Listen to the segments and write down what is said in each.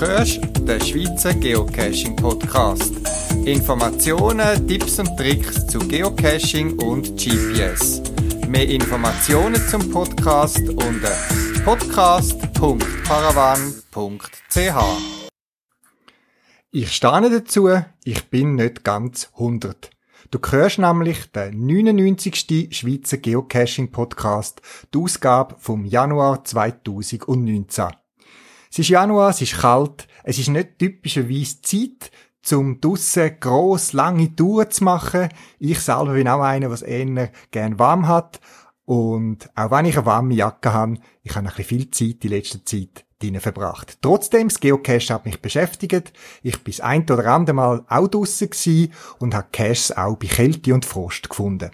hörst den Schweizer Geocaching Podcast. Informationen, Tipps und Tricks zu Geocaching und GPS. Mehr Informationen zum Podcast unter podcast.paravan.ch. Ich stehe dazu, ich bin nicht ganz 100. Du hörst nämlich den 99. Schweizer Geocaching Podcast, die Ausgabe vom Januar 2019. Es ist Januar, es ist kalt, es ist nicht typischerweise Zeit, zum draussen gross, lange Touren zu machen. Ich selber bin auch einer, was eher gern warm hat. Und auch wenn ich eine warme Jacke habe, ich habe ein bisschen viel Zeit in letzter Zeit drinnen verbracht. Trotzdem, das Geocache hat mich beschäftigt. Ich bin das ein oder andere Mal auch draussen und habe Caches auch bei Kälte und Frost gefunden.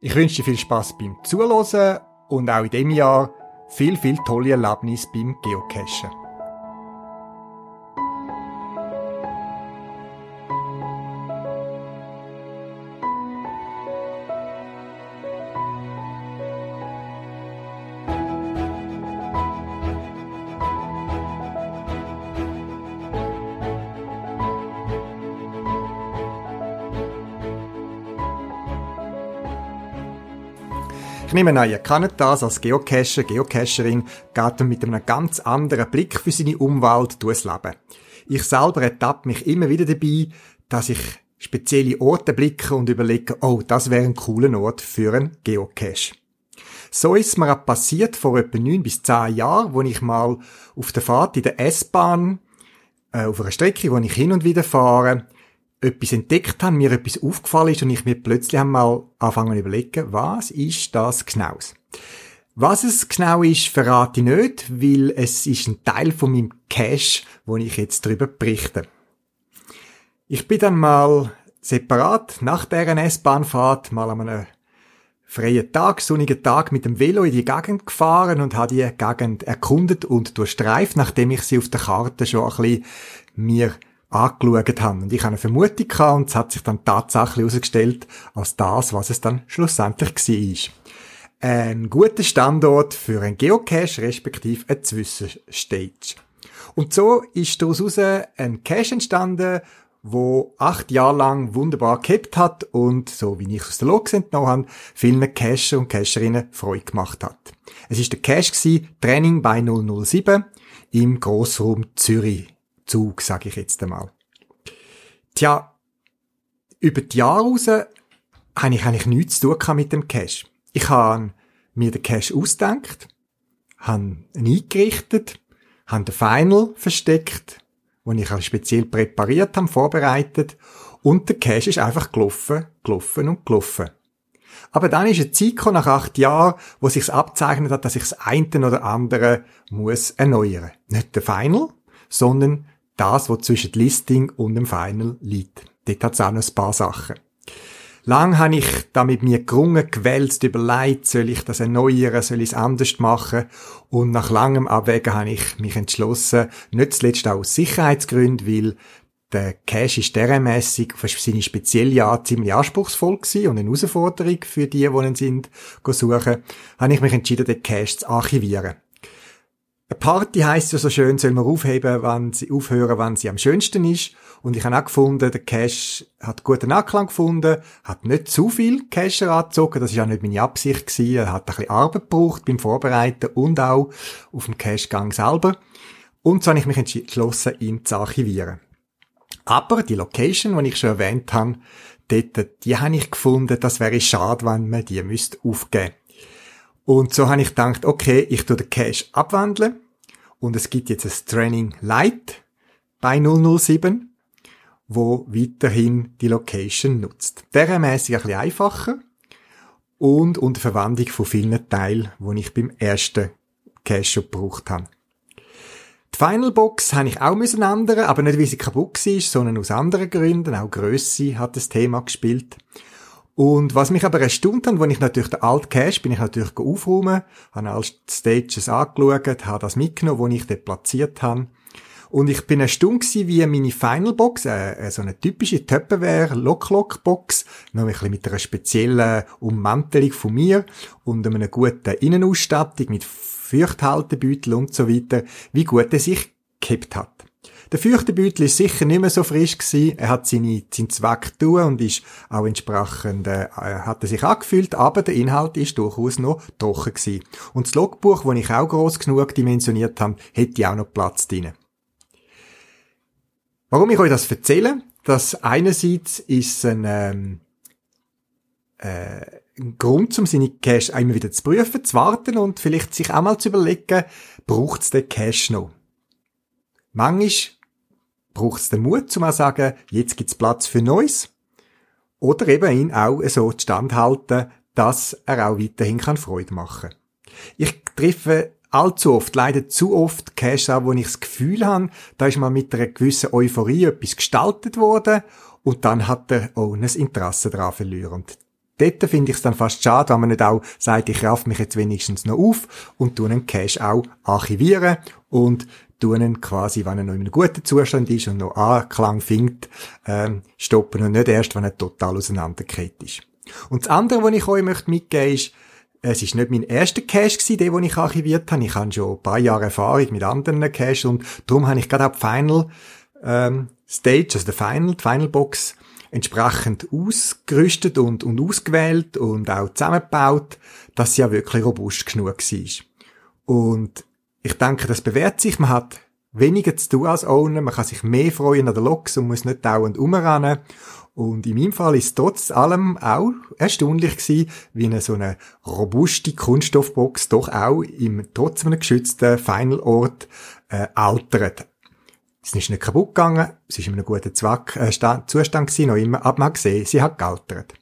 Ich wünsche dir viel Spaß beim Zuhören und auch in dem Jahr viel, viel tolle Erlebnisse beim Geocachen. Ich nehme an, ihr kennt das als Geocacher, Geocacherin, geht mit einem ganz anderen Blick für seine Umwelt durchs Leben. Ich selber ertappe mich immer wieder dabei, dass ich spezielle Orte blicke und überlege, oh, das wäre ein cooler Ort für einen Geocache. So ist mir auch passiert vor etwa neun bis zehn Jahren, wo ich mal auf der Fahrt in der S-Bahn, äh, auf einer Strecke, wo ich hin und wieder fahre, etwas entdeckt habe, mir etwas aufgefallen ist und ich mir plötzlich einmal anfangen zu überlegen, was ist das genau? Was es genau ist, verrate ich nicht, weil es ist ein Teil von meinem Cache, wo ich jetzt darüber berichte. Ich bin dann mal separat nach der S-Bahnfahrt mal an einem freien Tag, sonnigen Tag mit dem Velo in die Gegend gefahren und habe die Gegend erkundet und durchstreift, nachdem ich sie auf der Karte schon ein bisschen mir angeschaut haben. Und ich habe eine Vermutung gehabt und es hat sich dann tatsächlich herausgestellt als das, was es dann schlussendlich war. Ein guter Standort für ein Geocache, respektive ein Zwischenstage. Und so ist daraus ein Cache entstanden, wo acht Jahre lang wunderbar gehabt hat und, so wie ich aus der Log entnommen habe, vielen Cacher und Cacherinnen Freude gemacht hat. Es ist der Cache Training bei 007 im Grossraum Zürich Zug, sage ich jetzt einmal. Tja, über die Jahre raus habe ich eigentlich nichts zu tun mit dem Cache. Ich habe mir den Cache ausgedacht, habe ihn eingerichtet, habe den Final versteckt, den ich auch speziell präpariert habe, vorbereitet und der Cache ist einfach gelaufen, gelaufen und gelaufen. Aber dann ist eine Zeit gekommen, nach acht Jahren, wo sich abzeichnet hat, dass ich das eine oder andere muss erneuern. Nicht der Final, sondern das, was zwischen Listing und dem Final liegt. Dort hat es auch noch ein paar Sachen. Lang habe ich da mit mir gerungen, gewälzt, überlegt, soll ich das erneuern, soll ich es anders machen? Und nach langem Abwägen habe ich mich entschlossen, nicht zuletzt auch aus Sicherheitsgründen, weil der Cache ist dermässig für seine spezielle Art ziemlich anspruchsvoll gewesen und eine Herausforderung für die, die ihn sind, suchen, habe ich mich entschieden, den Cache zu archivieren. Eine Party heisst ja so schön, soll man aufheben, wenn sie aufhören, wenn sie am schönsten ist. Und ich habe auch gefunden, der Cash hat guten Anklang gefunden, hat nicht zu viel Cash angezogen, das ist auch nicht meine Absicht gewesen. Er hat ein bisschen Arbeit gebraucht beim Vorbereiten und auch auf dem Cashgang selber. Und so habe ich mich entschlossen, ihn zu archivieren. Aber die Location, die ich schon erwähnt habe, dort, die habe ich gefunden, das wäre schade, wenn man die müsste aufgeben und so habe ich gedacht, okay, ich tue den Cache abwandeln und es gibt jetzt ein Training Light bei 007, wo weiterhin die Location nutzt. Dermäßig ein bisschen einfacher und unter Verwendung von vielen Teilen, die ich beim ersten Cache schon gebraucht habe. Die Final Box habe ich auch müssen ändern, aber nicht, weil sie kaputt war, sondern aus anderen Gründen. Auch Grösse hat das Thema gespielt. Und was mich aber erstaunt hat, wenn ich natürlich den Alt Cache bin ich natürlich aufräumen, habe alle Stages angeschaut, habe das mitgenommen, wo ich dort platziert habe. Und ich bin erstaunt gewesen, wie meine Final Box, äh, äh so eine typische Tupperware Lock-Lock Box, noch ein bisschen mit einer speziellen Ummantelung von mir und einer guten Innenausstattung mit Feuchthaltebeutel und so weiter, wie gut er sich gekippt hat. Der Feuchtebeutel ist sicher nicht mehr so frisch gewesen. Er hat seine, seinen Zweck tun und ist auch entsprechend, äh, hat er sich angefühlt, aber der Inhalt ist durchaus noch trocken gewesen. Und das Logbuch, das ich auch groß genug dimensioniert habe, hätte auch noch Platz drin. Warum ich euch das erzähle? Das einerseits ist ein, ähm, äh, ein Grund, um seine Cache einmal wieder zu prüfen, zu warten und vielleicht sich auch mal zu überlegen, braucht es den Cache noch? Manchmal braucht es den Mut, zu sagen, jetzt gibt's Platz für Neues. Oder eben ihn auch so standhalten, dass er auch weiterhin kann Freude machen Ich treffe allzu oft, leider zu oft Cash an, wo ich das Gefühl habe, da ist mal mit einer gewissen Euphorie etwas gestaltet worden und dann hat er auch ein Interesse daran verloren. Und dort finde ich es dann fast schade, wenn man nicht auch sagt, ich raff mich jetzt wenigstens noch auf und tue einen Cache auch archivieren und tun quasi, wenn er noch in einem guten Zustand ist und noch Anklang findet, ähm, stoppen und nicht erst, wenn er total auseinandergekehrt ist. Und das andere, was ich euch möchte mitgeben ist, es ist nicht mein erster Cache gewesen, der, den ich archiviert habe. Ich habe schon ein paar Jahre Erfahrung mit anderen Caches und darum habe ich gerade auch die Final ähm, Stage, also die Final, die Final Box, entsprechend ausgerüstet und, und ausgewählt und auch zusammengebaut, dass sie ja wirklich robust genug war. Und ich denke, das bewährt sich. Man hat weniger zu tun als Owner. Man kann sich mehr freuen an der Loks und muss nicht dauernd umrennen. Und in meinem Fall ist trotz allem auch erstaunlich gewesen, wie eine so eine robuste Kunststoffbox doch auch im trotz einem geschützten Final-Ort äh, altert. Es ist nicht kaputt gegangen, es ist in einem guten Zweck, äh, Zustand gewesen, noch immer, aber man gesehen, sie hat gealtert.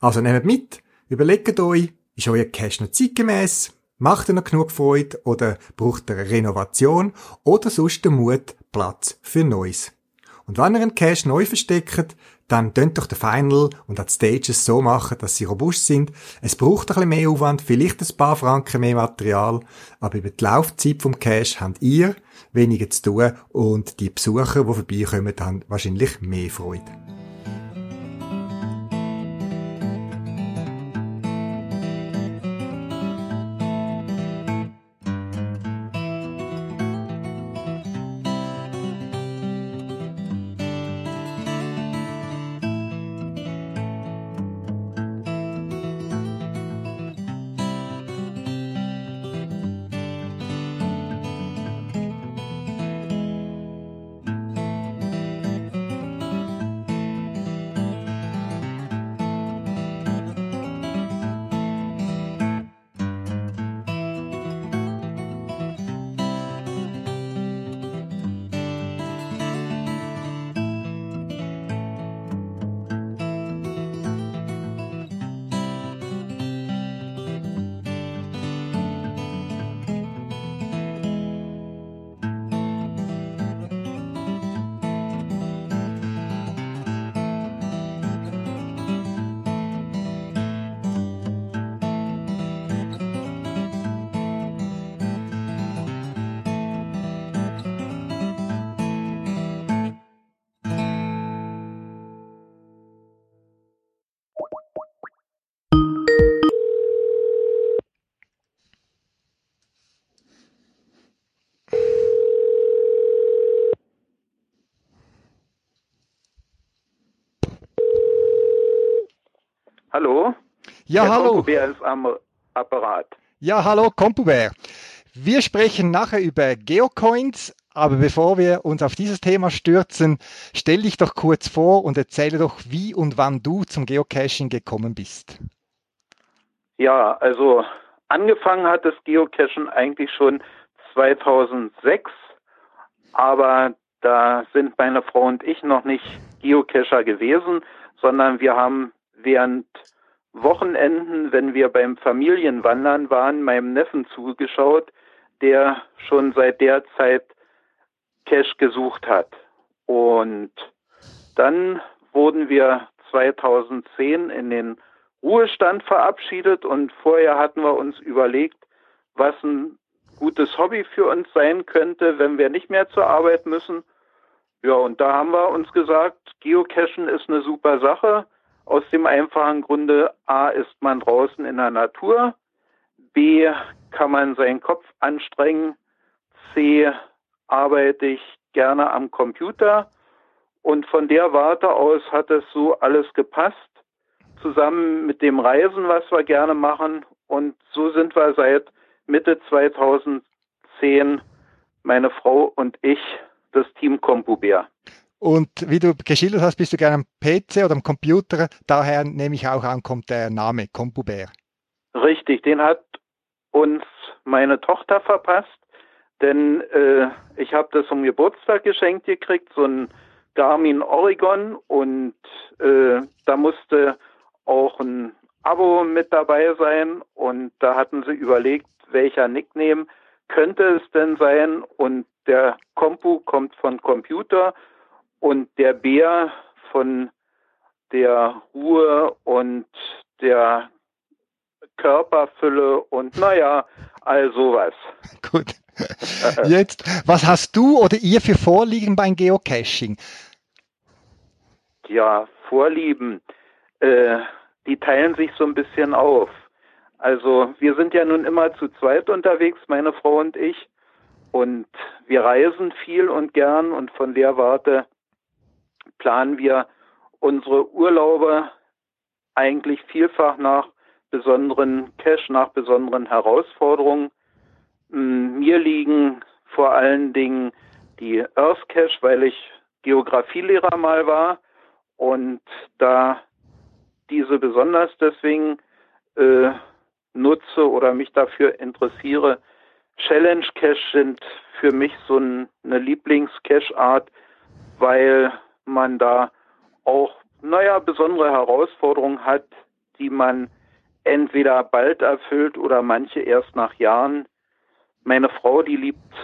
Also nehmt mit, überlegt euch, ist euer Cash noch zeitgemäß, Macht er noch genug Freude oder braucht er eine Renovation oder sonst den Mut, Platz für Neues? Und wenn ihr einen Cache neu versteckt, dann könnt doch den Final und die Stages so machen, dass sie robust sind. Es braucht ein bisschen mehr Aufwand, vielleicht ein paar Franken mehr Material, aber über die Laufzeit vom Cache habt ihr weniger zu tun und die Besucher, die vorbeikommen, haben wahrscheinlich mehr Freude. Hallo? Ja, Herr hallo. Konkubär ist am Apparat. Ja, hallo, Kompubär. Wir sprechen nachher über Geocoins, aber bevor wir uns auf dieses Thema stürzen, stell dich doch kurz vor und erzähle doch, wie und wann du zum Geocaching gekommen bist. Ja, also angefangen hat das Geocachen eigentlich schon 2006, aber da sind meine Frau und ich noch nicht Geocacher gewesen, sondern wir haben während Wochenenden, wenn wir beim Familienwandern waren, meinem Neffen zugeschaut, der schon seit der Zeit Cash gesucht hat. Und dann wurden wir 2010 in den Ruhestand verabschiedet und vorher hatten wir uns überlegt, was ein gutes Hobby für uns sein könnte, wenn wir nicht mehr zur Arbeit müssen. Ja, und da haben wir uns gesagt, Geocachen ist eine super Sache. Aus dem einfachen Grunde, a, ist man draußen in der Natur, b, kann man seinen Kopf anstrengen, c, arbeite ich gerne am Computer und von der Warte aus hat es so alles gepasst, zusammen mit dem Reisen, was wir gerne machen. Und so sind wir seit Mitte 2010, meine Frau und ich, das Team CompuBär. Und wie du geschildert hast, bist du gerne am PC oder am Computer. Daher nehme ich auch an, kommt der Name CompuBär. Richtig, den hat uns meine Tochter verpasst, denn äh, ich habe das zum Geburtstag geschenkt gekriegt, so ein Garmin Oregon und äh, da musste auch ein Abo mit dabei sein und da hatten sie überlegt, welcher Nickname könnte es denn sein und der Compu kommt von Computer und der Bär von der Ruhe und der Körperfülle und naja, all sowas. Gut. Jetzt, was hast du oder ihr für Vorlieben beim Geocaching? Ja, Vorlieben, äh, die teilen sich so ein bisschen auf. Also wir sind ja nun immer zu zweit unterwegs, meine Frau und ich, und wir reisen viel und gern und von der Warte planen wir unsere Urlaube eigentlich vielfach nach besonderen Cash, nach besonderen Herausforderungen. Mm, mir liegen vor allen Dingen die Earth Cache, weil ich Geografielehrer mal war und da diese besonders deswegen äh, nutze oder mich dafür interessiere. Challenge Cache sind für mich so ein, eine Lieblings-Cache-Art, weil man da auch, naja, besondere Herausforderungen hat, die man entweder bald erfüllt oder manche erst nach Jahren. Meine Frau, die liebt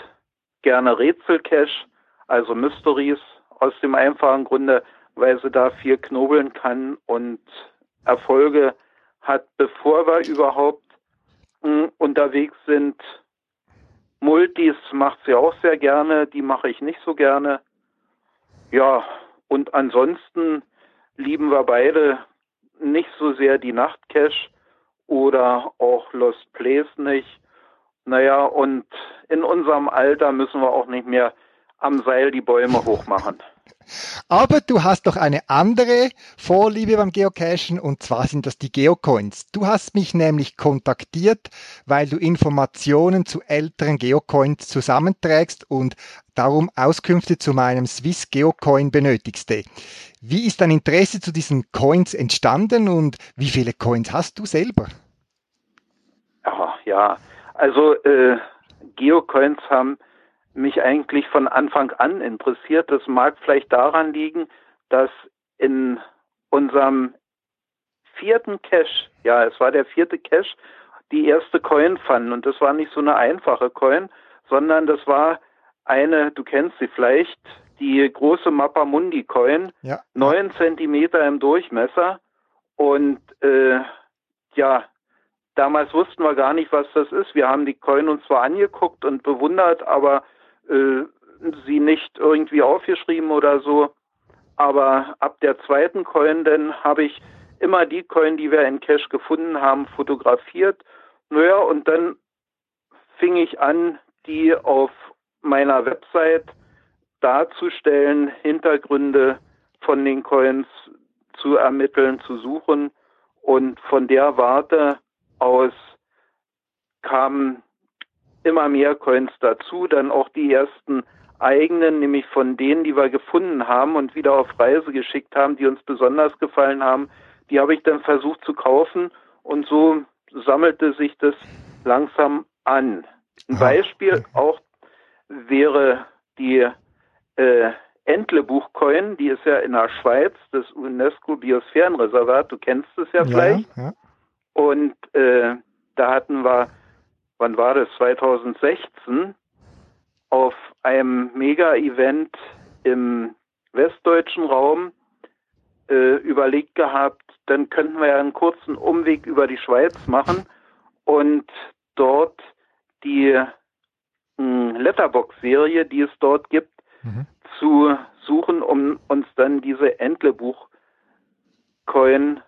gerne Rätselcache, also Mysteries, aus dem einfachen Grunde, weil sie da viel knobeln kann und Erfolge hat, bevor wir überhaupt hm, unterwegs sind. Multis macht sie auch sehr gerne, die mache ich nicht so gerne. Ja, und ansonsten lieben wir beide nicht so sehr die Nachtcache oder auch Lost Place nicht. Naja, und in unserem Alter müssen wir auch nicht mehr am Seil die Bäume hochmachen. Aber du hast doch eine andere Vorliebe beim Geocachen und zwar sind das die Geocoins. Du hast mich nämlich kontaktiert, weil du Informationen zu älteren Geocoins zusammenträgst und darum Auskünfte zu meinem Swiss Geocoin benötigste. Wie ist dein Interesse zu diesen Coins entstanden und wie viele Coins hast du selber? Ja, ja. also äh, Geocoins haben mich eigentlich von Anfang an interessiert. Das mag vielleicht daran liegen, dass in unserem vierten Cache, ja, es war der vierte Cache, die erste Coin fanden. Und das war nicht so eine einfache Coin, sondern das war eine, du kennst sie vielleicht, die große Mappamundi Coin, ja. neun Zentimeter im Durchmesser. Und äh, ja, damals wussten wir gar nicht, was das ist. Wir haben die Coin uns zwar angeguckt und bewundert, aber äh, sie nicht irgendwie aufgeschrieben oder so. Aber ab der zweiten Coin dann habe ich immer die Coin, die wir in Cache gefunden haben, fotografiert. Naja, und dann fing ich an, die auf meiner Website darzustellen, Hintergründe von den Coins zu ermitteln, zu suchen. Und von der Warte aus kamen immer mehr Coins dazu, dann auch die ersten eigenen, nämlich von denen, die wir gefunden haben und wieder auf Reise geschickt haben, die uns besonders gefallen haben, die habe ich dann versucht zu kaufen und so sammelte sich das langsam an. Ein Beispiel auch wäre die äh, Entlebuch-Coin, die ist ja in der Schweiz, das UNESCO-Biosphärenreservat, du kennst es ja, ja vielleicht. Ja. Und äh, da hatten wir wann war das, 2016, auf einem Mega-Event im westdeutschen Raum äh, überlegt gehabt, dann könnten wir ja einen kurzen Umweg über die Schweiz machen und dort die Letterbox-Serie, die es dort gibt, mhm. zu suchen, um uns dann diese Entlebuch-Coin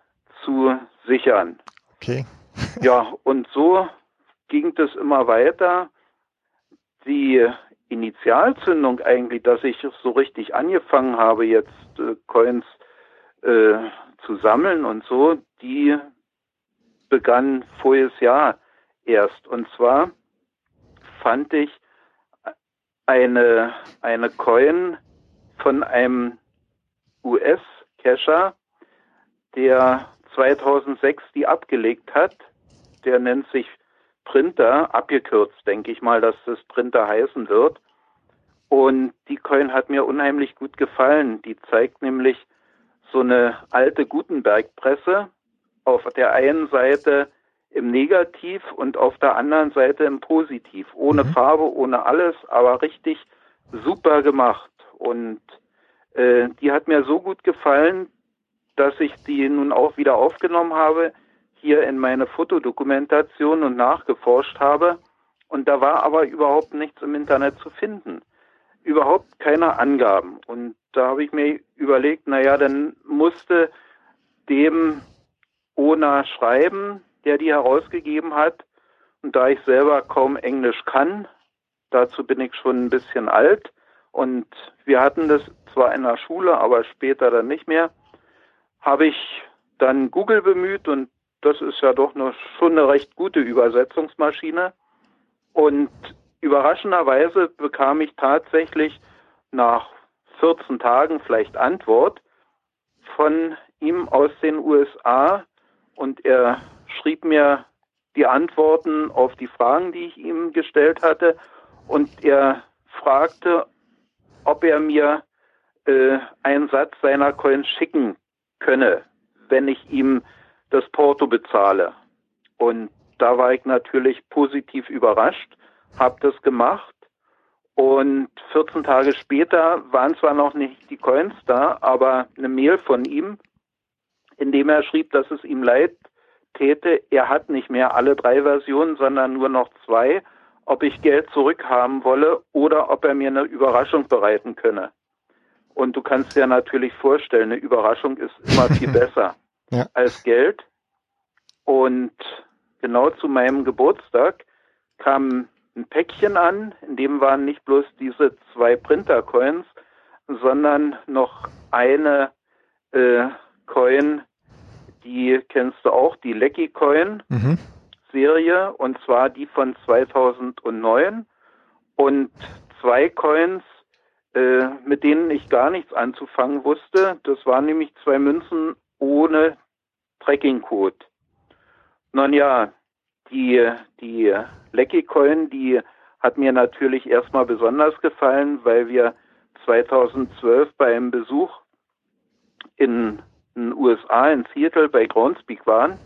zu sichern. Okay. ja, und so ging das immer weiter. Die Initialzündung eigentlich, dass ich so richtig angefangen habe, jetzt äh, Coins äh, zu sammeln und so, die begann voriges Jahr erst. Und zwar fand ich eine, eine Coin von einem US-Cacher, der 2006 die abgelegt hat. Der nennt sich Printer, abgekürzt denke ich mal, dass das Printer heißen wird. Und die Coin hat mir unheimlich gut gefallen. Die zeigt nämlich so eine alte Gutenberg-Presse auf der einen Seite im Negativ und auf der anderen Seite im Positiv. Ohne mhm. Farbe, ohne alles, aber richtig super gemacht. Und äh, die hat mir so gut gefallen, dass ich die nun auch wieder aufgenommen habe, hier in meine Fotodokumentation und nachgeforscht habe. Und da war aber überhaupt nichts im Internet zu finden. Überhaupt keine Angaben. Und da habe ich mir überlegt, naja, dann musste dem Ona schreiben, der die herausgegeben hat. Und da ich selber kaum Englisch kann, dazu bin ich schon ein bisschen alt. Und wir hatten das zwar in der Schule, aber später dann nicht mehr, habe ich dann Google bemüht und das ist ja doch noch schon eine recht gute Übersetzungsmaschine. Und überraschenderweise bekam ich tatsächlich nach 14 Tagen vielleicht Antwort von ihm aus den USA und er schrieb mir die Antworten auf die Fragen, die ich ihm gestellt hatte und er fragte, ob er mir äh, einen Satz seiner Coins schicken könne, wenn ich ihm das Porto bezahle. Und da war ich natürlich positiv überrascht, habe das gemacht und 14 Tage später waren zwar noch nicht die Coins da, aber eine Mail von ihm, in dem er schrieb, dass es ihm leid täte, er hat nicht mehr alle drei Versionen, sondern nur noch zwei, ob ich Geld zurückhaben wolle oder ob er mir eine Überraschung bereiten könne. Und du kannst dir natürlich vorstellen, eine Überraschung ist immer viel besser ja. als Geld. Und genau zu meinem Geburtstag kam ein Päckchen an, in dem waren nicht bloß diese zwei Printer-Coins, sondern noch eine äh, Coin, die kennst du auch, die Lecky Coin mhm. Serie, und zwar die von 2009 und zwei Coins, äh, mit denen ich gar nichts anzufangen wusste. Das waren nämlich zwei Münzen ohne Tracking-Code. Nun ja, die, die Lecky Coin, die hat mir natürlich erstmal besonders gefallen, weil wir 2012 bei einem Besuch in den USA in Seattle bei Groundspeak waren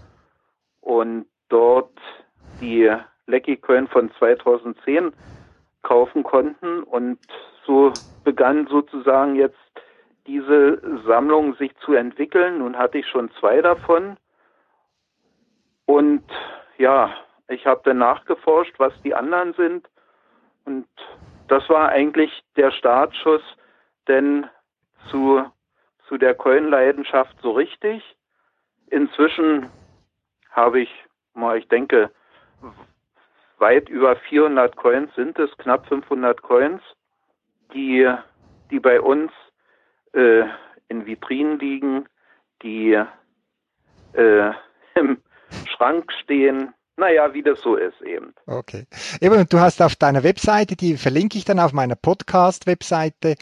und dort die Lecky Coin von 2010 kaufen konnten und so begann sozusagen jetzt diese Sammlung sich zu entwickeln. Nun hatte ich schon zwei davon und ja, ich habe dann nachgeforscht, was die anderen sind. Und das war eigentlich der Startschuss, denn zu, zu der Coin-Leidenschaft so richtig. Inzwischen habe ich, mal, ich denke, weit über 400 Coins sind es, knapp 500 Coins, die, die bei uns äh, in Vitrinen liegen, die äh, im Schrank stehen, naja, wie das so ist eben. Okay. Eben, du hast auf deiner Webseite, die verlinke ich dann auf meiner Podcast-Webseite,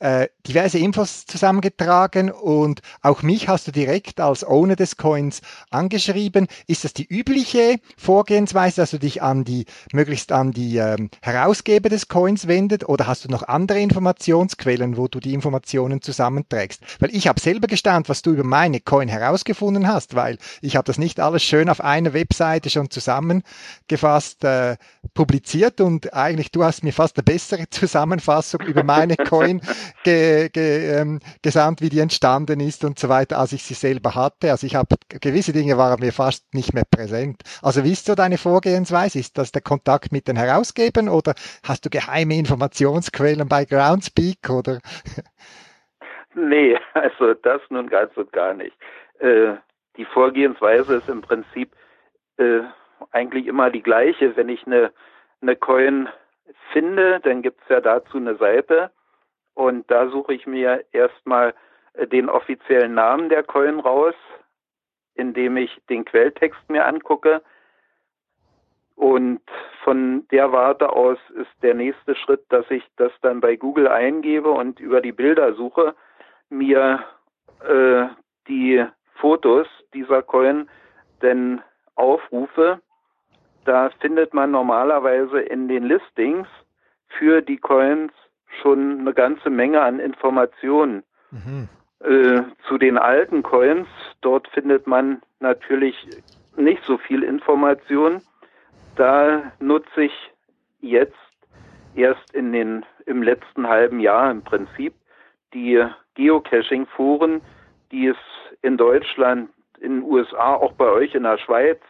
äh, diverse Infos zusammengetragen und auch mich hast du direkt als Owner des Coins angeschrieben. Ist das die übliche Vorgehensweise, dass du dich an die, möglichst an die ähm, Herausgeber des Coins wendet oder hast du noch andere Informationsquellen, wo du die Informationen zusammenträgst? Weil ich habe selber gestaunt, was du über meine Coin herausgefunden hast, weil ich habe das nicht alles schön auf einer Webseite schon zusammengefasst äh, publiziert und eigentlich du hast mir fast eine bessere Zusammenfassung über meine Coin ge, ge, ähm, gesandt, wie die entstanden ist und so weiter, als ich sie selber hatte. Also ich habe gewisse Dinge waren mir fast nicht mehr präsent. Also wie ist so deine Vorgehensweise? Ist das der Kontakt mit den Herausgebern oder hast du geheime Informationsquellen bei Groundspeak oder? Nee, also das nun ganz und gar nicht. Äh, die Vorgehensweise ist im Prinzip äh, eigentlich immer die gleiche. Wenn ich eine, eine Coin finde, dann gibt es ja dazu eine Seite und da suche ich mir erstmal äh, den offiziellen Namen der Coin raus, indem ich den Quelltext mir angucke. Und von der Warte aus ist der nächste Schritt, dass ich das dann bei Google eingebe und über die Bildersuche mir äh, die Fotos dieser Coin denn aufrufe. Da findet man normalerweise in den Listings für die Coins schon eine ganze Menge an Informationen. Mhm. Äh, zu den alten Coins, dort findet man natürlich nicht so viel Information. Da nutze ich jetzt erst in den, im letzten halben Jahr im Prinzip die Geocaching-Foren, die es in Deutschland, in den USA, auch bei euch in der Schweiz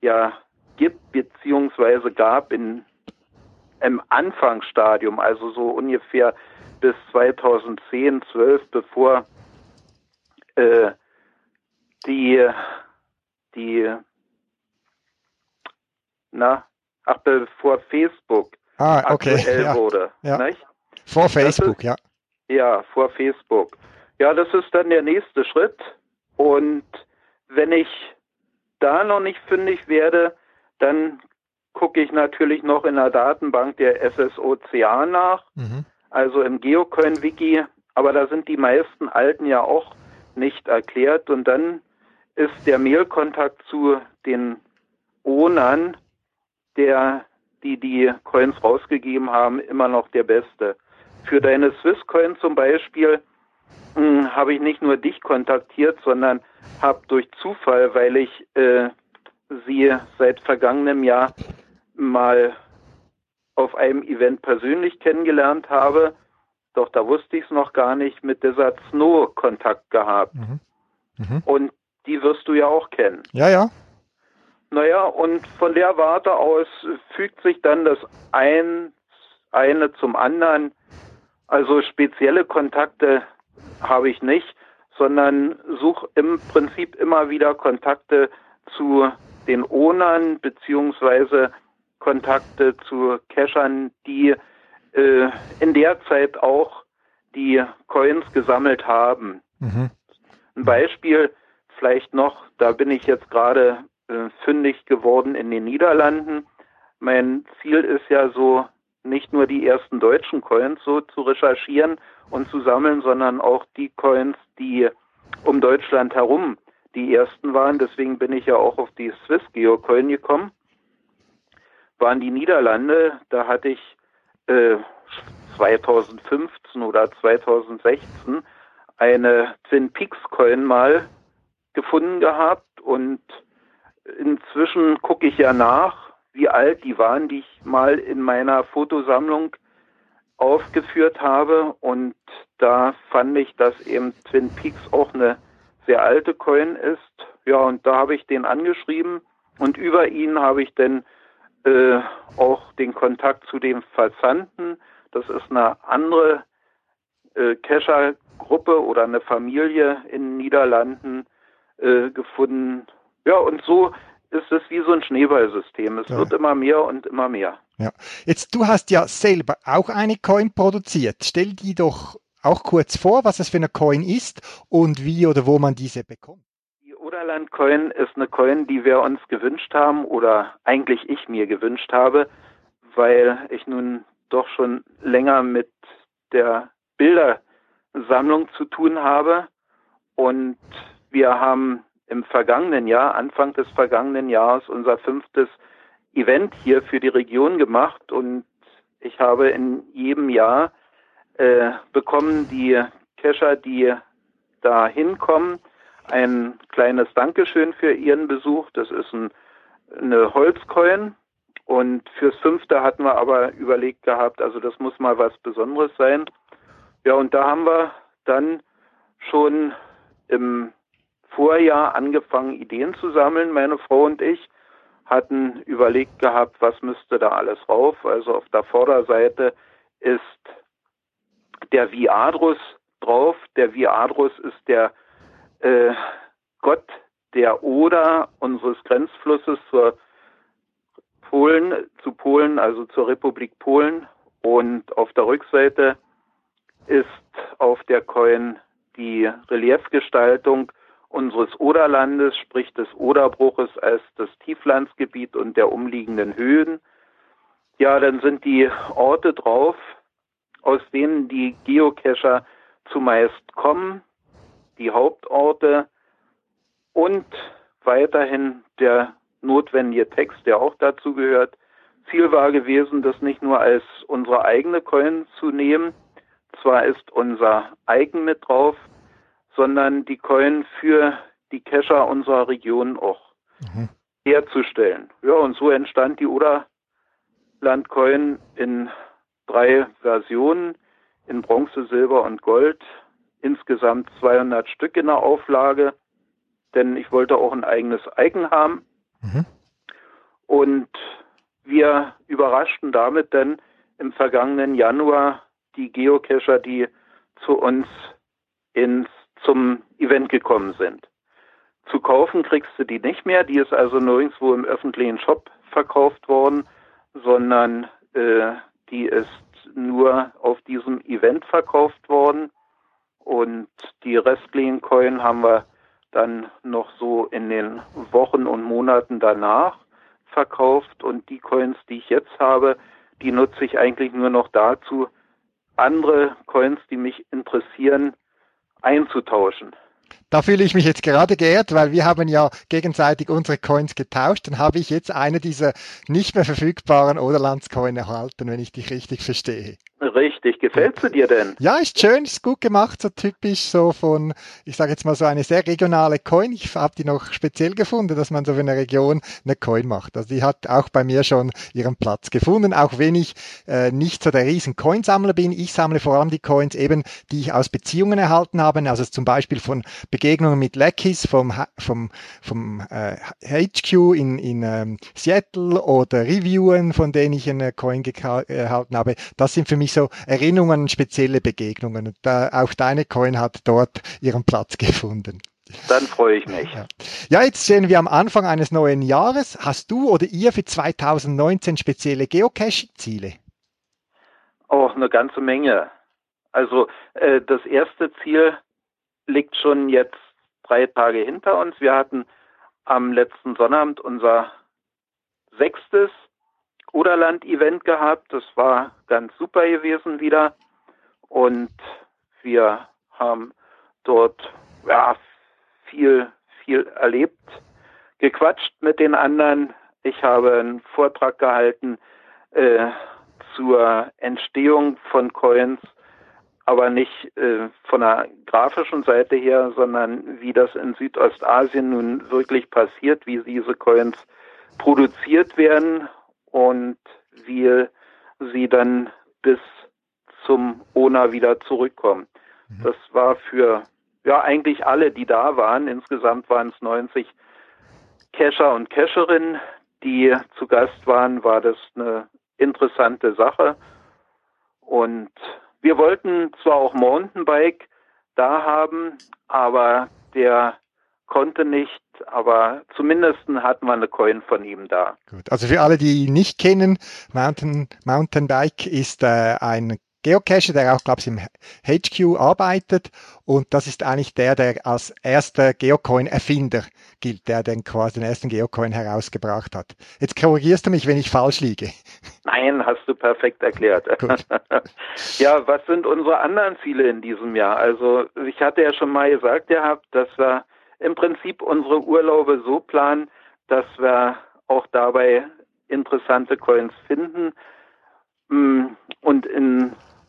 ja gibt, beziehungsweise gab in im Anfangsstadium, also so ungefähr bis 2010, 12, bevor äh, die die na ach bevor Facebook ah, okay. aktuell ja. wurde, ja. Nicht? Vor Facebook, ist, ja. Ja, vor Facebook. Ja, das ist dann der nächste Schritt. Und wenn ich da noch nicht fündig werde, dann gucke ich natürlich noch in der Datenbank der SSOCA nach, mhm. also im Geocoin-Wiki, aber da sind die meisten alten ja auch nicht erklärt und dann ist der Mailkontakt zu den Ownern, der, die die Coins rausgegeben haben, immer noch der beste. Für deine Swisscoin zum Beispiel hm, habe ich nicht nur dich kontaktiert, sondern habe durch Zufall, weil ich äh, sie seit vergangenem Jahr mal auf einem Event persönlich kennengelernt habe, doch da wusste ich es noch gar nicht, mit Desert Snow Kontakt gehabt. Mhm. Mhm. Und die wirst du ja auch kennen. Ja, ja. Naja, und von der Warte aus fügt sich dann das ein, eine zum anderen. Also spezielle Kontakte habe ich nicht, sondern suche im Prinzip immer wieder Kontakte zu den Ownern beziehungsweise Kontakte zu Cachern, die äh, in der Zeit auch die Coins gesammelt haben. Mhm. Ein Beispiel vielleicht noch, da bin ich jetzt gerade äh, fündig geworden in den Niederlanden. Mein Ziel ist ja so, nicht nur die ersten deutschen Coins so zu recherchieren und zu sammeln, sondern auch die Coins, die um Deutschland herum die ersten waren. Deswegen bin ich ja auch auf die Swiss Geocoin gekommen waren die Niederlande. Da hatte ich äh, 2015 oder 2016 eine Twin Peaks Coin mal gefunden gehabt und inzwischen gucke ich ja nach, wie alt die waren, die ich mal in meiner Fotosammlung aufgeführt habe und da fand ich, dass eben Twin Peaks auch eine sehr alte Coin ist. Ja, und da habe ich den angeschrieben und über ihn habe ich dann äh, auch den Kontakt zu dem Versandten. Das ist eine andere äh, Kescher-Gruppe oder eine Familie in den Niederlanden äh, gefunden. Ja, und so ist es wie so ein Schneeballsystem. Es ja. wird immer mehr und immer mehr. Ja. Jetzt, du hast ja selber auch eine Coin produziert. Stell die doch auch kurz vor, was es für eine Coin ist und wie oder wo man diese bekommt. Oderland Coin ist eine Coin, die wir uns gewünscht haben oder eigentlich ich mir gewünscht habe, weil ich nun doch schon länger mit der Bildersammlung zu tun habe und wir haben im vergangenen Jahr, Anfang des vergangenen Jahres, unser fünftes Event hier für die Region gemacht und ich habe in jedem Jahr äh, bekommen die Kescher, die da hinkommen, ein kleines Dankeschön für Ihren Besuch. Das ist ein, eine Holzcoin. Und fürs fünfte hatten wir aber überlegt gehabt, also das muss mal was Besonderes sein. Ja, und da haben wir dann schon im Vorjahr angefangen, Ideen zu sammeln. Meine Frau und ich hatten überlegt gehabt, was müsste da alles rauf. Also auf der Vorderseite ist der Viadrus drauf. Der Viadrus ist der äh, Gott der Oder unseres Grenzflusses zur Polen, zu Polen, also zur Republik Polen. Und auf der Rückseite ist auf der Coin die Reliefgestaltung unseres Oderlandes, sprich des Oderbruches als das Tieflandsgebiet und der umliegenden Höhen. Ja, dann sind die Orte drauf, aus denen die Geocacher zumeist kommen, die Hauptorte und weiterhin der notwendige Text, der auch dazu gehört. Ziel war gewesen, das nicht nur als unsere eigene Coin zu nehmen, zwar ist unser eigen mit drauf, sondern die Coin für die Cacher unserer Region auch mhm. herzustellen. Ja, und so entstand die Oderland-Coin in drei Versionen, in Bronze, Silber und Gold, insgesamt 200 Stück in der Auflage, denn ich wollte auch ein eigenes Eigen haben. Mhm. Und wir überraschten damit denn im vergangenen Januar die Geocacher, die zu uns ins, zum Event gekommen sind. Zu kaufen kriegst du die nicht mehr, die ist also nirgendwo im öffentlichen Shop verkauft worden, sondern äh, die ist nur auf diesem Event verkauft worden. Und die restlichen Coin haben wir dann noch so in den Wochen und Monaten danach verkauft. Und die Coins, die ich jetzt habe, die nutze ich eigentlich nur noch dazu, andere Coins, die mich interessieren, einzutauschen. Da fühle ich mich jetzt gerade geehrt, weil wir haben ja gegenseitig unsere Coins getauscht. Dann habe ich jetzt eine dieser nicht mehr verfügbaren Oderlandscoin erhalten, wenn ich dich richtig verstehe. Richtig, gefällt sie dir denn? Ja, ist schön, ist gut gemacht, so typisch so von, ich sage jetzt mal so eine sehr regionale Coin. Ich habe die noch speziell gefunden, dass man so für eine Region eine Coin macht. Also die hat auch bei mir schon ihren Platz gefunden, auch wenn ich äh, nicht so der riesen Coinsammler bin. Ich sammle vor allem die Coins eben, die ich aus Beziehungen erhalten habe, also zum Beispiel von Begegnungen mit Leckis vom, vom, vom äh, HQ in, in ähm, Seattle oder Reviewen, von denen ich eine Coin erhalten habe. Das sind für mich so Erinnerungen an spezielle Begegnungen. Und da, auch deine Coin hat dort ihren Platz gefunden. Dann freue ich mich. Ja. jetzt stehen wir am Anfang eines neuen Jahres. Hast du oder ihr für 2019 spezielle Geocaching-Ziele? Oh, eine ganze Menge. Also äh, das erste Ziel liegt schon jetzt drei Tage hinter uns. Wir hatten am letzten Sonnabend unser sechstes Oderland-Event gehabt. Das war ganz super gewesen wieder. Und wir haben dort ja, viel, viel erlebt, gequatscht mit den anderen. Ich habe einen Vortrag gehalten äh, zur Entstehung von Coins, aber nicht äh, von der grafischen Seite her, sondern wie das in Südostasien nun wirklich passiert, wie diese Coins produziert werden und wie sie dann bis zum ONA wieder zurückkommen. Mhm. Das war für ja eigentlich alle, die da waren. Insgesamt waren es 90 Cacher und Cacherinnen, die zu Gast waren, war das eine interessante Sache. Und wir wollten zwar auch Mountainbike da haben, aber der konnte nicht, aber zumindest hatten wir eine Coin von ihm da. Gut, also für alle, die ihn nicht kennen, Mountain, Mountainbike ist äh, ein Geocacher, der auch, glaube ich, im HQ arbeitet. Und das ist eigentlich der, der als erster Geocoin-Erfinder gilt, der den quasi den ersten Geocoin herausgebracht hat. Jetzt korrigierst du mich, wenn ich falsch liege. Nein, hast du perfekt erklärt. ja, was sind unsere anderen Ziele in diesem Jahr? Also ich hatte ja schon mal gesagt gehabt, dass wir im Prinzip unsere Urlaube so planen, dass wir auch dabei interessante Coins finden. Mm, und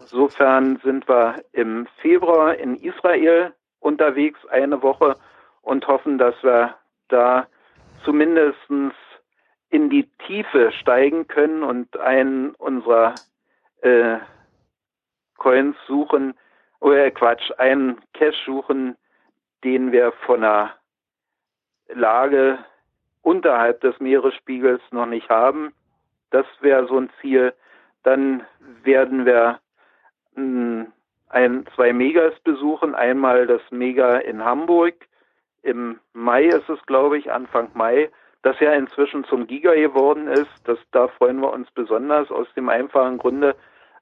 insofern sind wir im Februar in Israel unterwegs, eine Woche, und hoffen, dass wir da zumindest in die Tiefe steigen können und einen unserer äh, Coins suchen, oder Quatsch, einen Cache suchen, den wir von der Lage unterhalb des Meeresspiegels noch nicht haben. Das wäre so ein Ziel. Dann werden wir ein, zwei Megas besuchen. Einmal das Mega in Hamburg. Im Mai ist es, glaube ich, Anfang Mai. das ja inzwischen zum Giga geworden ist. Das, da freuen wir uns besonders aus dem einfachen Grunde,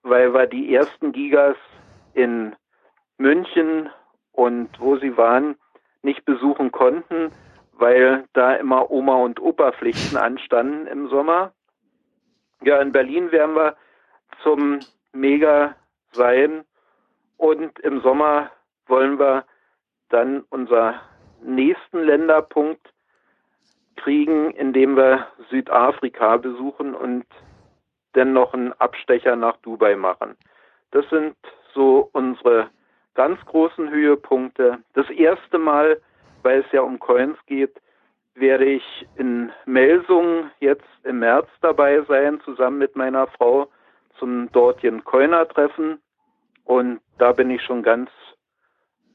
weil wir die ersten Gigas in München und wo sie waren, nicht besuchen konnten, weil da immer Oma und Opa Pflichten anstanden im Sommer. Ja, in Berlin werden wir zum Mega sein und im Sommer wollen wir dann unser nächsten Länderpunkt kriegen, indem wir Südafrika besuchen und dann noch einen Abstecher nach Dubai machen. Das sind so unsere ganz großen Höhepunkte. Das erste Mal, weil es ja um Coins geht, werde ich in Melsungen jetzt im März dabei sein, zusammen mit meiner Frau zum dortigen Coiner-Treffen. Und da bin ich schon ganz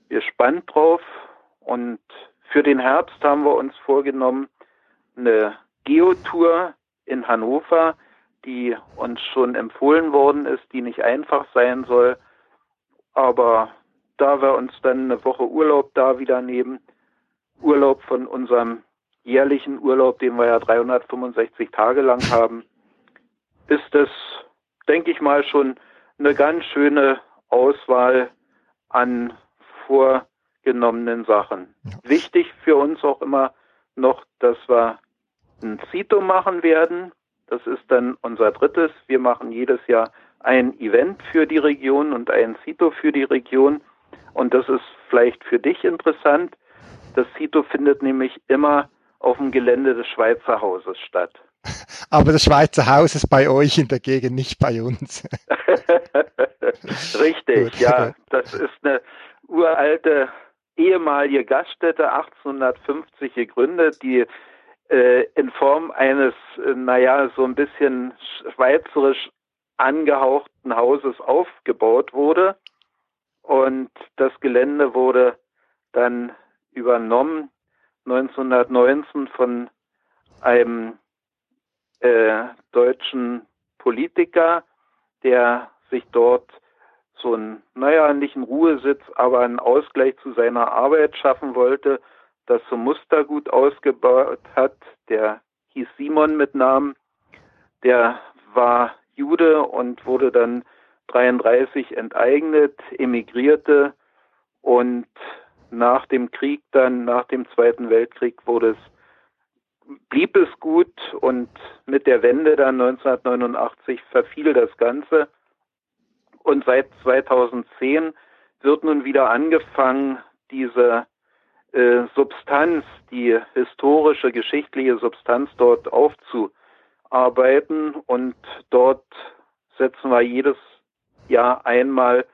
gespannt drauf. Und für den Herbst haben wir uns vorgenommen, eine Geotour in Hannover, die uns schon empfohlen worden ist, die nicht einfach sein soll. Aber da wir uns dann eine Woche Urlaub da wieder nehmen, Urlaub von unserem jährlichen Urlaub, den wir ja 365 Tage lang haben, ist es, denke ich mal, schon eine ganz schöne Auswahl an vorgenommenen Sachen. Ja. Wichtig für uns auch immer noch, dass wir ein CITO machen werden. Das ist dann unser drittes. Wir machen jedes Jahr ein Event für die Region und ein CITO für die Region. Und das ist vielleicht für dich interessant. Das CITO findet nämlich immer auf dem Gelände des Schweizer Hauses statt. Aber das Schweizer Haus ist bei euch in der Gegend, nicht bei uns. Richtig, Gut. ja. Das ist eine uralte ehemalige Gaststätte, 1850 gegründet, die äh, in Form eines, äh, naja, so ein bisschen schweizerisch angehauchten Hauses aufgebaut wurde. Und das Gelände wurde dann übernommen 1919 von einem äh, deutschen Politiker, der sich dort so ein, naja, nicht einen Ruhesitz, aber einen Ausgleich zu seiner Arbeit schaffen wollte, das so Mustergut ausgebaut hat. Der hieß Simon mit Namen. Der war Jude und wurde dann 33 enteignet, emigrierte und nach dem Krieg dann, nach dem Zweiten Weltkrieg wurde es, blieb es gut und mit der Wende dann 1989 verfiel das Ganze. Und seit 2010 wird nun wieder angefangen, diese äh, Substanz, die historische, geschichtliche Substanz dort aufzuarbeiten. Und dort setzen wir jedes Jahr einmal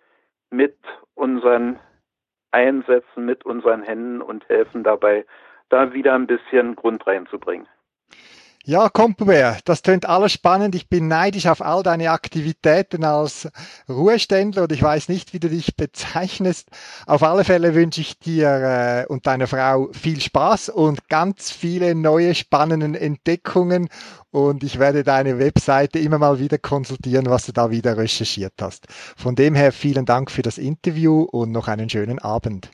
mit unseren Einsätzen, mit unseren Händen und helfen dabei, da wieder ein bisschen Grund reinzubringen. Ja, Kompubär, das tönt alles spannend. Ich bin neidisch auf all deine Aktivitäten als Ruheständler und ich weiß nicht, wie du dich bezeichnest. Auf alle Fälle wünsche ich dir äh, und deiner Frau viel Spaß und ganz viele neue spannende Entdeckungen und ich werde deine Webseite immer mal wieder konsultieren, was du da wieder recherchiert hast. Von dem her vielen Dank für das Interview und noch einen schönen Abend.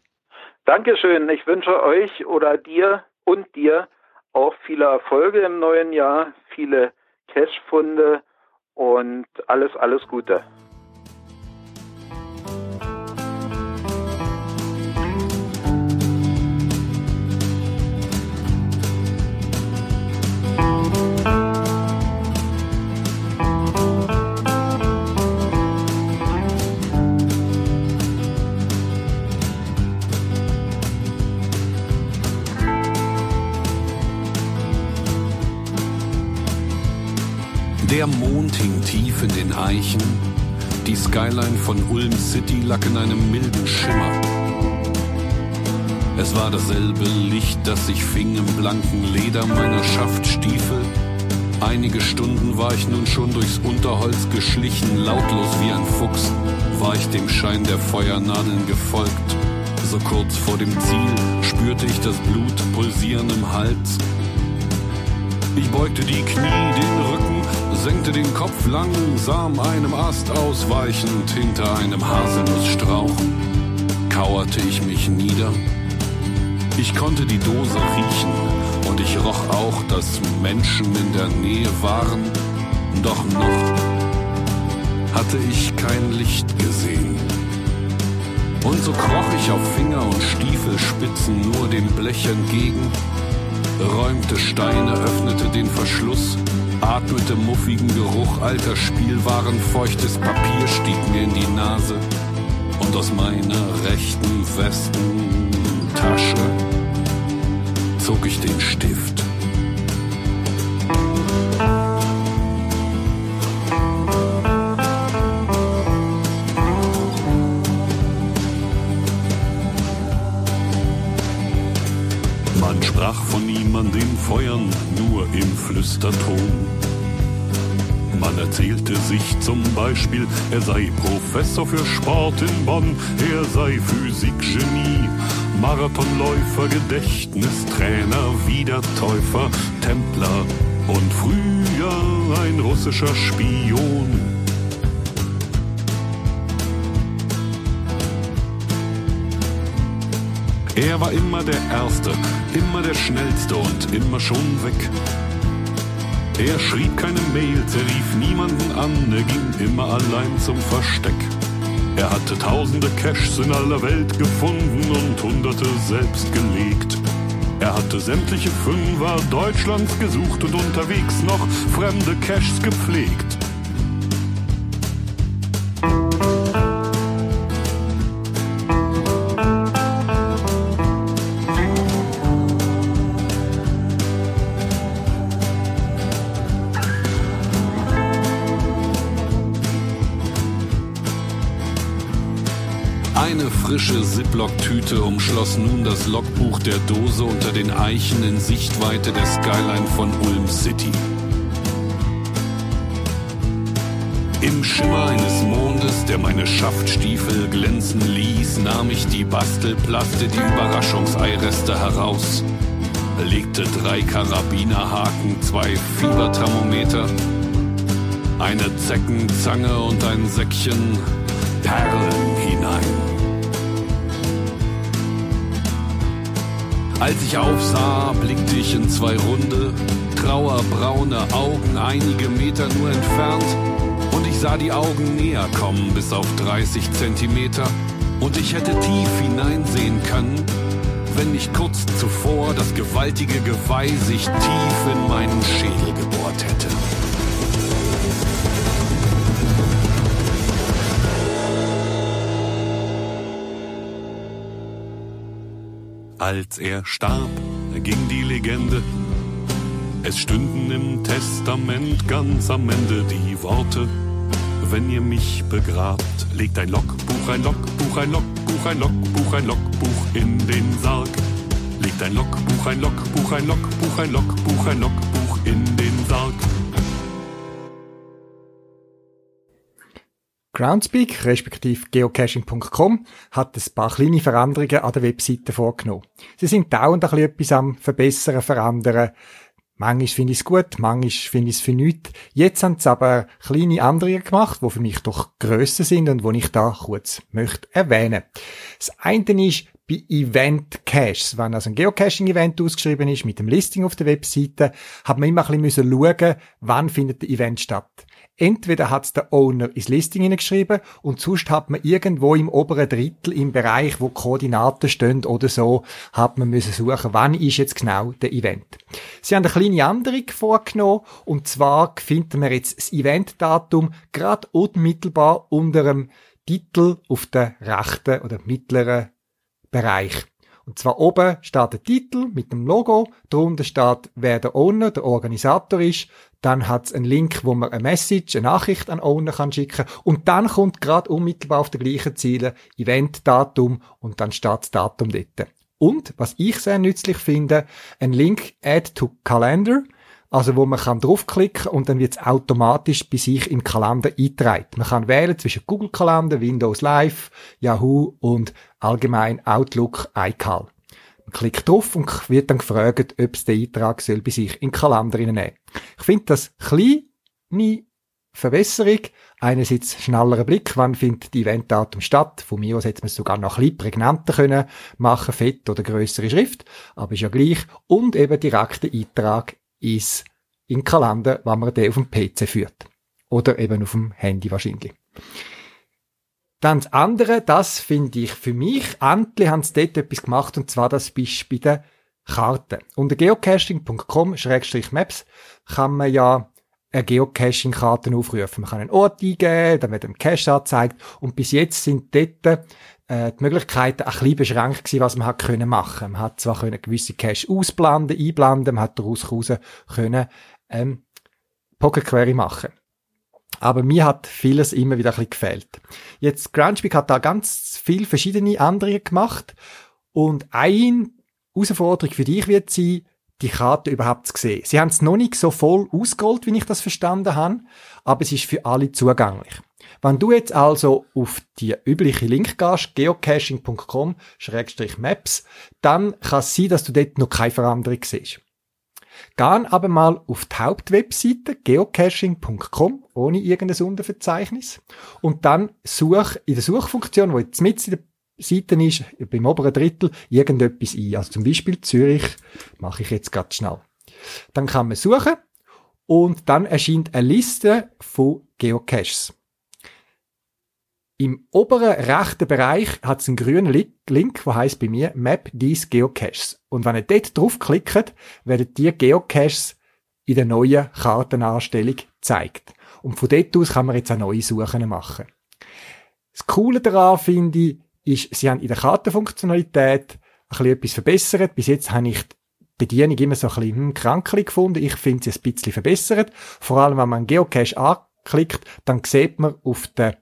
Dankeschön. Ich wünsche euch oder dir und dir auch viele Erfolge im neuen Jahr, viele Cashfunde und alles, alles Gute. Tief in den Eichen. Die Skyline von Ulm City lag in einem milden Schimmer. Es war dasselbe Licht, das sich fing im blanken Leder meiner Schaftstiefel. Einige Stunden war ich nun schon durchs Unterholz geschlichen, lautlos wie ein Fuchs, war ich dem Schein der Feuernadeln gefolgt. So kurz vor dem Ziel spürte ich das Blut pulsieren im Hals. Ich beugte die Knie, den Rücken, senkte den Kopf langsam einem Ast ausweichend hinter einem Haselnussstrauch. Kauerte ich mich nieder. Ich konnte die Dose riechen, Und ich roch auch, dass Menschen in der Nähe waren. Doch noch hatte ich kein Licht gesehen. Und so kroch ich auf Finger und Stiefelspitzen nur dem Blech entgegen, räumte Steine, öffnete den Verschluss, atmete muffigen Geruch alter Spielwaren, feuchtes Papier stieg mir in die Nase und aus meiner rechten Westentasche zog ich den Stift. Niemandem Feuern, nur im Flüsterton. Man erzählte sich zum Beispiel, er sei Professor für Sport in Bonn, er sei Physikgenie, Marathonläufer, Gedächtnistrainer, Wiedertäufer, Templer und früher ein russischer Spion. Er war immer der Erste, immer der Schnellste und immer schon weg. Er schrieb keine Mails, er rief niemanden an, er ging immer allein zum Versteck. Er hatte tausende Caches in aller Welt gefunden und hunderte selbst gelegt. Er hatte sämtliche Fünfer Deutschlands gesucht und unterwegs noch fremde Caches gepflegt. Frische Ziploc-Tüte umschloss nun das Logbuch der Dose unter den Eichen in Sichtweite der Skyline von Ulm City. Im Schimmer eines Mondes, der meine Schaftstiefel glänzen ließ, nahm ich die Bastelplaste, die Überraschungseireste heraus, legte drei Karabinerhaken, zwei Fieberthermometer, eine Zeckenzange und ein Säckchen Perlen hinein. Als ich aufsah, blickte ich in zwei runde, trauerbraune Augen einige Meter nur entfernt und ich sah die Augen näher kommen bis auf 30 Zentimeter und ich hätte tief hineinsehen können, wenn nicht kurz zuvor das gewaltige Geweih sich tief in meinen Schädel gebohrt hätte. Als er starb, ging die Legende. Es stünden im Testament ganz am Ende die Worte. Wenn ihr mich begrabt, legt ein Logbuch, ein Logbuch, ein Logbuch, ein Logbuch, ein Logbuch in den Sarg. Legt ein Logbuch, ein Logbuch, ein Logbuch, ein Logbuch, ein Logbuch in den Sarg. Groundspeak, respektive geocaching.com, hat ein paar kleine Veränderungen an der Webseite vorgenommen. Sie sind dauernd ein etwas am Verbessern, Verändern. Manchmal finde ich es gut, manchmal finde ich es für nichts. Jetzt haben sie aber kleine Änderungen gemacht, die für mich doch grösser sind und die ich da kurz möchte erwähnen. Das eine ist bei Event Caches. Wenn also ein Geocaching-Event ausgeschrieben ist mit dem Listing auf der Webseite, hat man immer ein bisschen schauen, wann findet der Event statt. Entweder hat's der Owner ins Listing hineingeschrieben und sonst hat man irgendwo im oberen Drittel im Bereich, wo Koordinaten stehen oder so, hat man müssen suchen, wann ist jetzt genau der Event. Sie haben eine kleine Änderung vorgenommen und zwar finden wir jetzt das Eventdatum gerade unmittelbar unter dem Titel auf der rechten oder mittleren Bereich. Und zwar oben steht der Titel mit dem Logo, darunter steht, wer der Owner, der Organisator ist, dann hat's einen Link, wo man eine Message, eine Nachricht an Owner kann schicken und dann kommt gerade unmittelbar auf der gleichen Ziele Eventdatum und dann steht das Datum dort. Und, was ich sehr nützlich finde, ein Link Add to Calendar, also wo man kann draufklicken und dann wird's automatisch bei sich im Kalender eingetragen. Man kann wählen zwischen Google Kalender, Windows Live, Yahoo und allgemein Outlook iCal. Man klickt drauf und wird dann gefragt, ob es den Eintrag soll bei sich in den Kalender nehmen Ich finde das kleine Verbesserung. Einerseits schnellerer Blick, wann findet die Eventdatum statt. Von mir aus hätte man es sogar noch ein bisschen prägnanter können machen, fett oder größere Schrift, aber ist ja gleich. Und eben direkter Eintrag ins in den Kalender, wenn man den auf dem PC führt. Oder eben auf dem Handy wahrscheinlich. Dann das andere, das finde ich für mich, endlich haben sie dort etwas gemacht, und zwar das bist bei den Karten. Unter geocaching.com-maps kann man ja eine Geocaching-Karten aufrufen. Man kann einen Ort eingeben, dann wird ein Cache angezeigt und bis jetzt sind dort äh, die Möglichkeiten ein bisschen beschränkt gewesen, was man hat können machen. Man hat zwar können gewisse Cache ausblenden, einblenden, man hat daraus können ähm, Pocket Query machen. Aber mir hat vieles immer wieder ein bisschen gefehlt. Jetzt, Groundspeak hat da ganz viel verschiedene andere gemacht. Und eine Herausforderung für dich wird sein, die Karte überhaupt zu sehen. Sie haben es noch nicht so voll ausgeholt, wie ich das verstanden habe, aber es ist für alle zugänglich. Wenn du jetzt also auf die übliche Link gehst, geocaching.com-maps, dann kann es sein, dass du dort noch keine Veränderung siehst. Geh aber mal auf die Hauptwebseite geocaching.com ohne irgendein Unterverzeichnis und dann such in der Suchfunktion, wo jetzt mit in der Seite ist, beim oberen Drittel, irgendetwas ein. Also zum Beispiel Zürich mache ich jetzt ganz schnell. Dann kann man suchen und dann erscheint eine Liste von Geocaches. Im oberen rechten Bereich hat es einen grünen Link, der heißt bei mir Map these Geocaches. Und wenn ihr dort draufklickt, werden die Geocaches in der neuen Kartenanstellung gezeigt. Und von dort aus kann man jetzt auch neue Suchen machen. Das Coole daran finde ich, ist, sie haben in der Kartenfunktionalität ein etwas verbessert. Bis jetzt habe ich die Bedienung immer so ein bisschen hm, gefunden. Ich finde sie ein bisschen verbessert. Vor allem, wenn man Geocache anklickt, dann sieht man auf der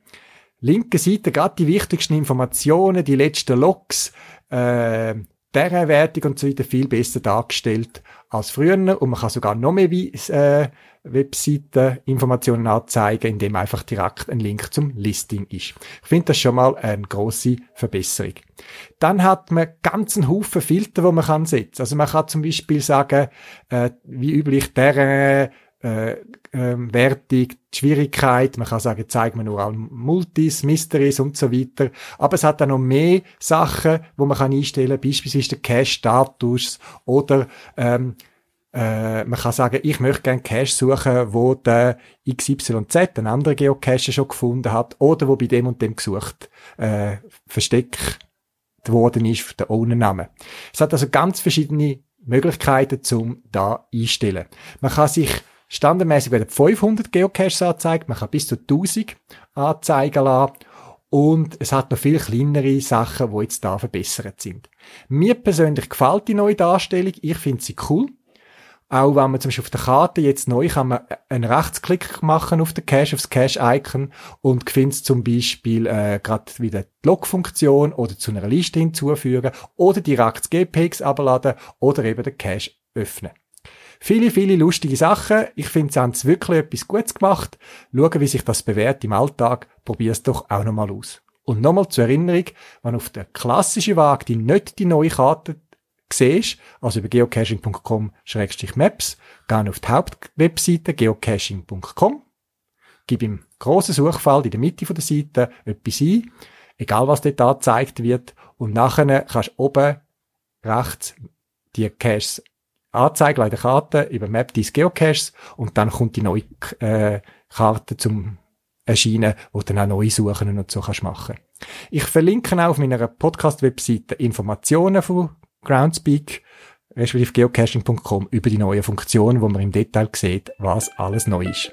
linken Seite gerade die wichtigsten Informationen, die letzten Logs, äh, deren Wertung und so weiter viel besser dargestellt als früher und man kann sogar noch mehr äh, Webseiten-Informationen anzeigen, indem einfach direkt ein Link zum Listing ist. Ich finde das schon mal eine große Verbesserung. Dann hat man ganzen Haufen Filter, wo man kann setzen. Also man kann zum Beispiel sagen, äh, wie üblich, der äh, ähm, Wertung, die Schwierigkeit, man kann sagen, zeigt man nur an Multis, Mysteries und so weiter. Aber es hat dann noch mehr Sachen, wo man kann einstellen kann, beispielsweise der Cache-Status oder ähm, äh, man kann sagen, ich möchte gerne Cache suchen, wo der XYZ, ein anderer Geocache schon gefunden hat oder wo bei dem und dem gesucht äh, versteckt worden ist, der Owner-Name. Es hat also ganz verschiedene Möglichkeiten zum da einstellen. Man kann sich Standardmäßig werden 500 Geocaches angezeigt, man kann bis zu 1000 anzeigen lassen und es hat noch viel kleinere Sachen, die jetzt da verbessert sind. Mir persönlich gefällt die neue Darstellung, ich finde sie cool. Auch wenn man zum Beispiel auf der Karte jetzt neu kann man einen Rechtsklick machen auf den Cache, aufs Cache-Icon und findet zum Beispiel äh, gerade wieder die Log-Funktion oder zu einer Liste hinzufügen oder direkt das GPX abladen oder eben den Cache öffnen. Viele, viele lustige Sachen. Ich finde, sie haben wirklich etwas Gutes gemacht. Schauen, wie sich das bewährt im Alltag. Probier es doch auch nochmal aus. Und nochmal zur Erinnerung, wenn auf der klassischen Waage nicht die neue Karte siehst, also über geocaching.com-maps, geh auf die Hauptwebseite geocaching.com, gib im grossen Suchfeld in der Mitte der Seite etwas ein, egal was dort angezeigt wird, und nachher kannst du oben rechts die Caches Anzeige an der Karte über Map deines Geocaches und dann kommt die neue äh, Karte zum Erscheinen, wo du dann auch neue Suchen und so kannst machen. Ich verlinke auch auf meiner Podcast-Webseite Informationen von Groundspeak, respektive geocaching.com über die neue Funktion, wo man im Detail sieht, was alles neu ist.